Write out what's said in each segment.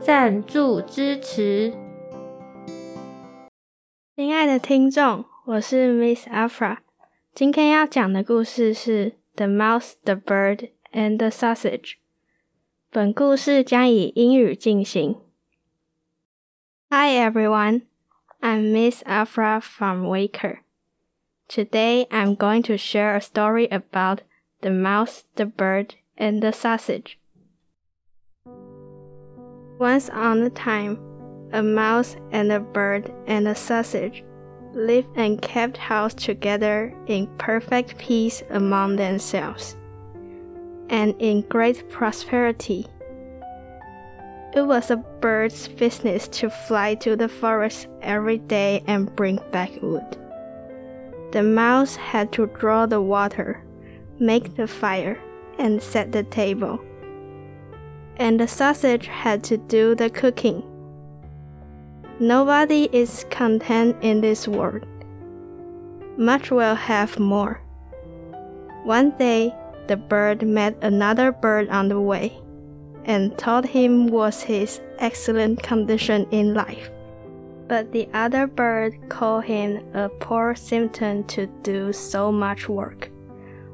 赞助支持。亲爱的听众，我是 Miss Afra，今天要讲的故事是《The Mouse, the Bird, and the Sausage》。本故事将以英语进行。Hi everyone, I'm Miss Afra from Waker. Today I'm going to share a story about the mouse, the bird, and the sausage. Once on a time, a mouse and a bird and a sausage lived and kept house together in perfect peace among themselves, and in great prosperity. It was a bird's business to fly to the forest every day and bring back wood. The mouse had to draw the water, make the fire, and set the table. And the sausage had to do the cooking. Nobody is content in this world. Much will have more. One day, the bird met another bird on the way and told him was his excellent condition in life. But the other bird called him a poor simpleton to do so much work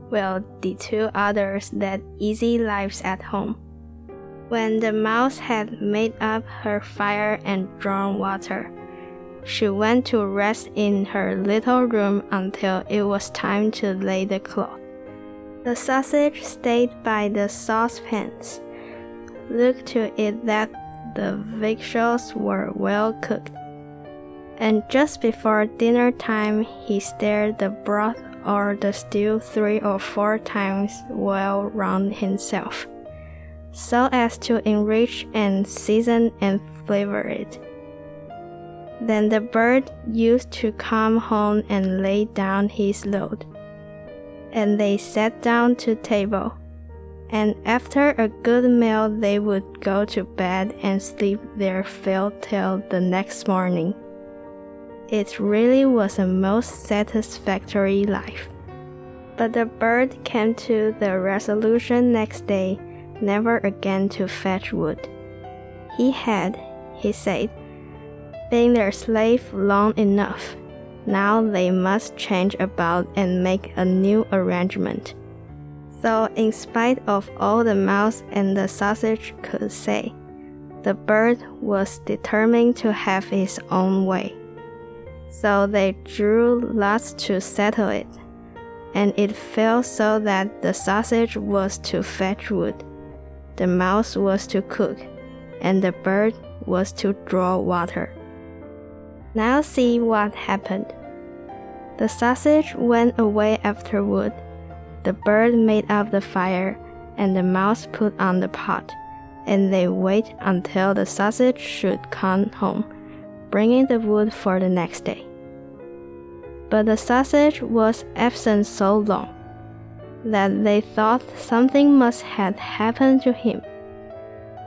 while the two others led easy lives at home. When the mouse had made up her fire and drawn water, she went to rest in her little room until it was time to lay the cloth. The sausage stayed by the saucepans, looked to it that the victuals were well cooked, and just before dinner time he stirred the broth or the stew three or four times well round himself, so as to enrich and season and flavor it. Then the bird used to come home and lay down his load, and they sat down to table. And after a good meal, they would go to bed and sleep their fill till the next morning. It really was a most satisfactory life. But the bird came to the resolution next day never again to fetch wood. He had, he said, been their slave long enough. Now they must change about and make a new arrangement. So, in spite of all the mouse and the sausage could say, the bird was determined to have his own way so they drew lots to settle it, and it fell so that the sausage was to fetch wood, the mouse was to cook, and the bird was to draw water. Now see what happened. The sausage went away after wood, the bird made up the fire, and the mouse put on the pot, and they wait until the sausage should come home bringing the wood for the next day. But the sausage was absent so long that they thought something must have happened to him.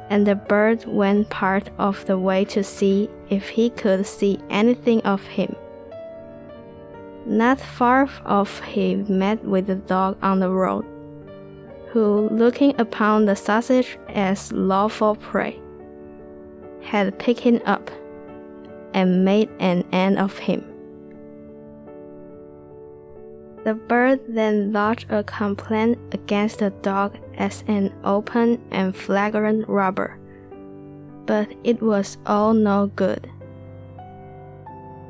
And the bird went part of the way to see if he could see anything of him. Not far off, he met with the dog on the road, who, looking upon the sausage as lawful prey, had picked him up and made an end of him. The bird then lodged a complaint against the dog as an open and flagrant robber, but it was all no good.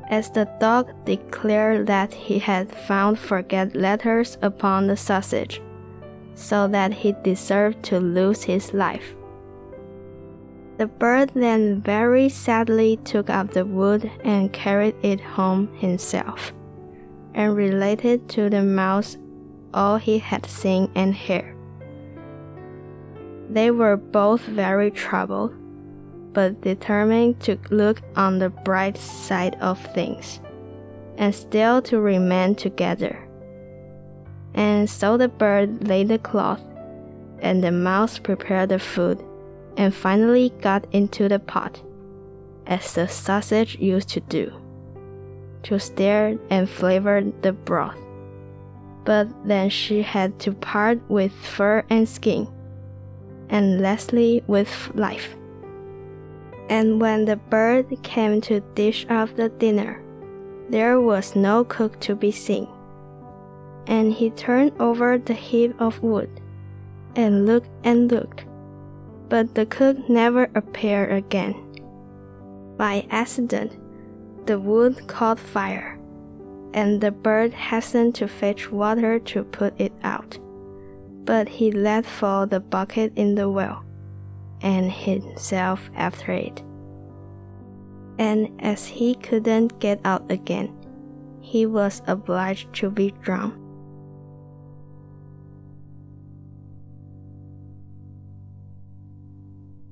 As the dog declared that he had found forget letters upon the sausage, so that he deserved to lose his life. The bird then very sadly took up the wood and carried it home himself, and related to the mouse all he had seen and heard. They were both very troubled, but determined to look on the bright side of things, and still to remain together. And so the bird laid the cloth, and the mouse prepared the food, and finally got into the pot, as the sausage used to do, to stir and flavor the broth. But then she had to part with fur and skin, and lastly with life. And when the bird came to dish up the dinner, there was no cook to be seen. And he turned over the heap of wood, and looked and looked, but the cook never appeared again. By accident, the wood caught fire, and the bird hastened to fetch water to put it out. But he let fall the bucket in the well and hid himself after it. And as he couldn't get out again, he was obliged to be drowned.